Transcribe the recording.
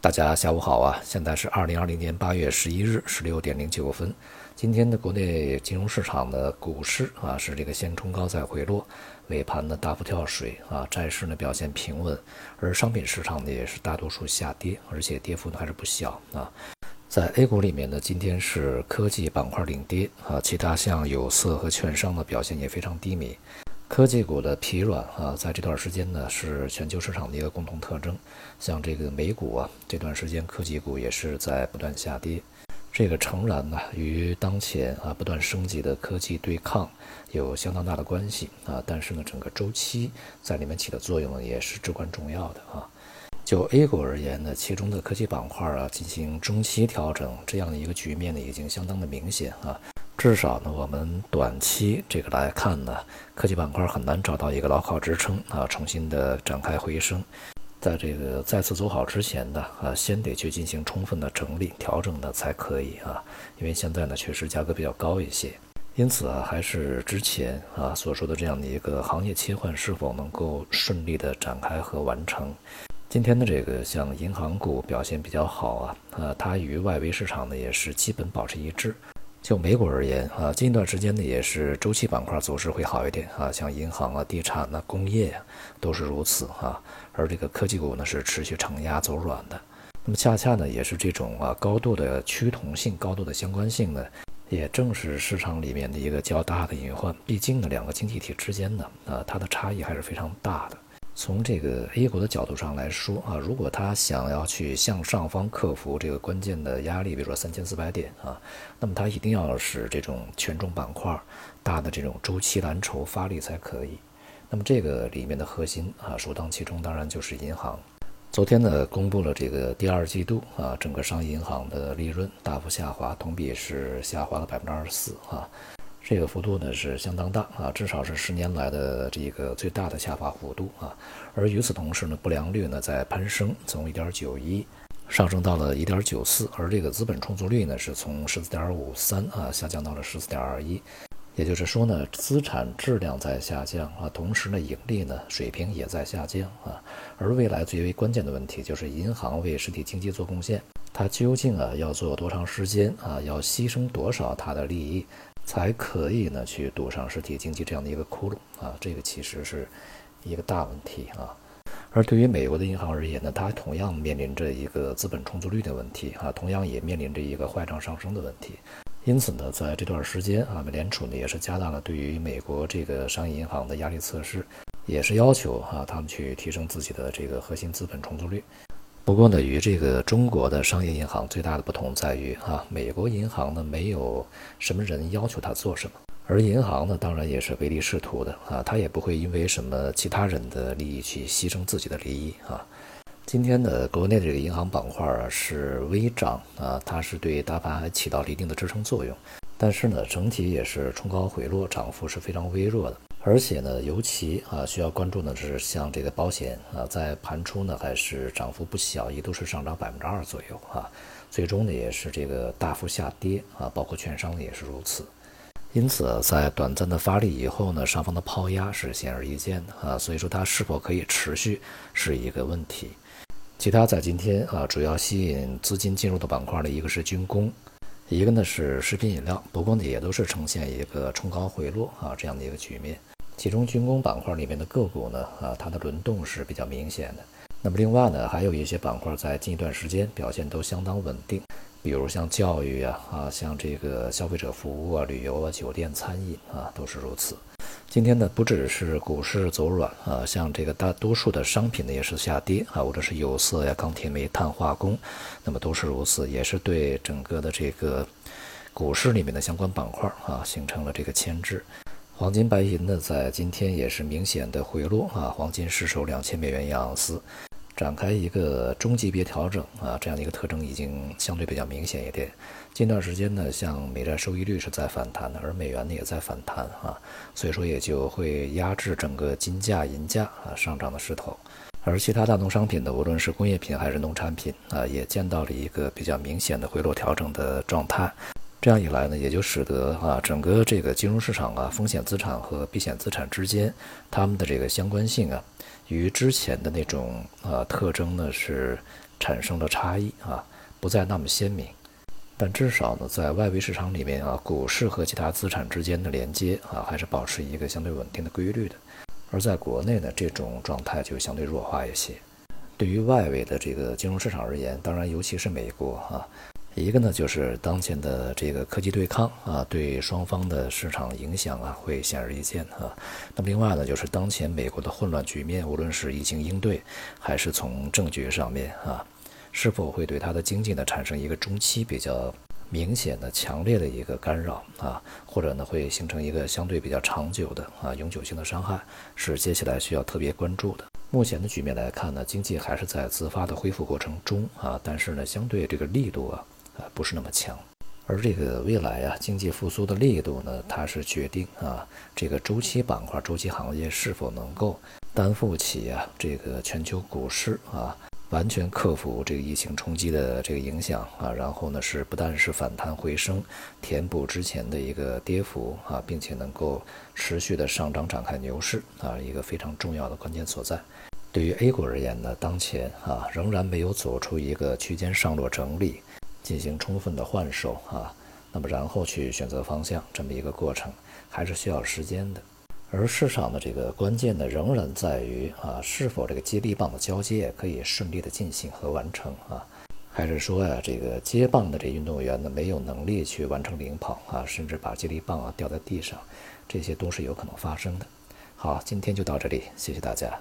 大家下午好啊！现在是二零二零年八月十一日十六点零九分。今天的国内金融市场的股市啊，是这个先冲高再回落，尾盘呢大幅跳水啊，债市呢表现平稳，而商品市场呢也是大多数下跌，而且跌幅呢还是不小啊。在 A 股里面呢，今天是科技板块领跌啊，其他像有色和券商的表现也非常低迷。科技股的疲软啊，在这段时间呢，是全球市场的一个共同特征。像这个美股啊，这段时间科技股也是在不断下跌。这个诚然呢，与当前啊不断升级的科技对抗有相当大的关系啊。但是呢，整个周期在里面起的作用呢，也是至关重要的啊。就 A 股而言呢，其中的科技板块啊进行中期调整，这样的一个局面呢，已经相当的明显啊。至少呢，我们短期这个来看呢，科技板块很难找到一个牢靠支撑啊，重新的展开回升。在这个再次走好之前呢，啊，先得去进行充分的整理调整的才可以啊。因为现在呢，确实价格比较高一些，因此啊，还是之前啊所说的这样的一个行业切换是否能够顺利的展开和完成。今天的这个像银行股表现比较好啊，呃，它与外围市场呢也是基本保持一致。就美股而言啊，近一段时间呢也是周期板块走势会好一点啊，像银行啊、地产啊、工业呀都是如此啊。而这个科技股呢是持续承压走软的。那么恰恰呢也是这种啊高度的趋同性、高度的相关性呢，也正是市场里面的一个较大的隐患。毕竟呢两个经济体之间呢啊它的差异还是非常大的。从这个 A 股的角度上来说啊，如果它想要去向上方克服这个关键的压力，比如说三千四百点啊，那么它一定要使这种权重板块大的这种周期蓝筹发力才可以。那么这个里面的核心啊，首当其冲当然就是银行。昨天呢，公布了这个第二季度啊，整个商业银行的利润大幅下滑，同比是下滑了百分之二十四啊。这个幅度呢是相当大啊，至少是十年来的这个最大的下滑幅度啊。而与此同时呢，不良率呢在攀升，从1.91上升到了1.94，而这个资本充足率呢是从14.53啊下降到了14.21。也就是说呢，资产质量在下降啊，同时呢，盈利呢水平也在下降啊。而未来最为关键的问题就是银行为实体经济做贡献，它究竟啊要做多长时间啊，要牺牲多少它的利益？才可以呢去堵上实体经济这样的一个窟窿啊，这个其实是一个大问题啊。而对于美国的银行而言呢，它同样面临着一个资本充足率的问题啊，同样也面临着一个坏账上升的问题。因此呢，在这段时间啊，美联储呢也是加大了对于美国这个商业银行的压力测试，也是要求啊他们去提升自己的这个核心资本充足率。不过呢，与这个中国的商业银行最大的不同在于，啊，美国银行呢没有什么人要求它做什么，而银行呢当然也是唯利是图的，啊，它也不会因为什么其他人的利益去牺牲自己的利益，啊。今天的国内的这个银行板块啊是微涨，啊，它是对大盘还起到了一定的支撑作用，但是呢，整体也是冲高回落，涨幅是非常微弱的。而且呢，尤其啊需要关注的是像这个保险啊，在盘初呢还是涨幅不小，一度是上涨百分之二左右啊，最终呢也是这个大幅下跌啊，包括券商也是如此。因此，在短暂的发力以后呢，上方的抛压是显而易见的啊，所以说它是否可以持续是一个问题。其他在今天啊，主要吸引资金进入的板块呢，一个是军工。一个呢是食品饮料，不过呢也都是呈现一个冲高回落啊这样的一个局面。其中军工板块里面的个股呢，啊，它的轮动是比较明显的。那么另外呢，还有一些板块在近一段时间表现都相当稳定，比如像教育啊，啊，像这个消费者服务啊、旅游啊、酒店、餐饮啊，都是如此。今天呢，不只是股市走软啊，像这个大多数的商品呢也是下跌啊，或者是有色呀、钢铁、煤炭、化工，那么都是如此，也是对整个的这个股市里面的相关板块啊形成了这个牵制。黄金、白银呢，在今天也是明显的回落啊，黄金失守两千美元一盎司，展开一个中级别调整啊，这样的一个特征已经相对比较明显一点。近段时间呢，像美债收益率是在反弹的，而美元呢也在反弹啊，所以说也就会压制整个金价、银价啊上涨的势头。而其他大宗商品呢，无论是工业品还是农产品啊，也见到了一个比较明显的回落调整的状态。这样一来呢，也就使得啊，整个这个金融市场啊，风险资产和避险资产之间，它们的这个相关性啊，与之前的那种啊特征呢是产生了差异啊，不再那么鲜明。但至少呢，在外围市场里面啊，股市和其他资产之间的连接啊，还是保持一个相对稳定的规律的。而在国内呢，这种状态就相对弱化一些。对于外围的这个金融市场而言，当然尤其是美国啊，一个呢就是当前的这个科技对抗啊，对双方的市场影响啊会显而易见啊。那么另外呢，就是当前美国的混乱局面，无论是疫情应对，还是从政局上面啊。是否会对它的经济呢产生一个中期比较明显的、强烈的一个干扰啊？或者呢会形成一个相对比较长久的啊永久性的伤害，是接下来需要特别关注的。目前的局面来看呢，经济还是在自发的恢复过程中啊，但是呢相对这个力度啊啊不是那么强。而这个未来啊经济复苏的力度呢，它是决定啊这个周期板块、周期行业是否能够担负起啊这个全球股市啊。完全克服这个疫情冲击的这个影响啊，然后呢是不但是反弹回升，填补之前的一个跌幅啊，并且能够持续的上涨展开牛市啊，一个非常重要的关键所在。对于 A 股而言呢，当前啊仍然没有走出一个区间上落整理，进行充分的换手啊，那么然后去选择方向这么一个过程，还是需要时间的。而市场的这个关键呢，仍然在于啊，是否这个接力棒的交接可以顺利的进行和完成啊，还是说呀，这个接棒的这运动员呢，没有能力去完成领跑啊，甚至把接力棒啊掉在地上，这些都是有可能发生的。好，今天就到这里，谢谢大家。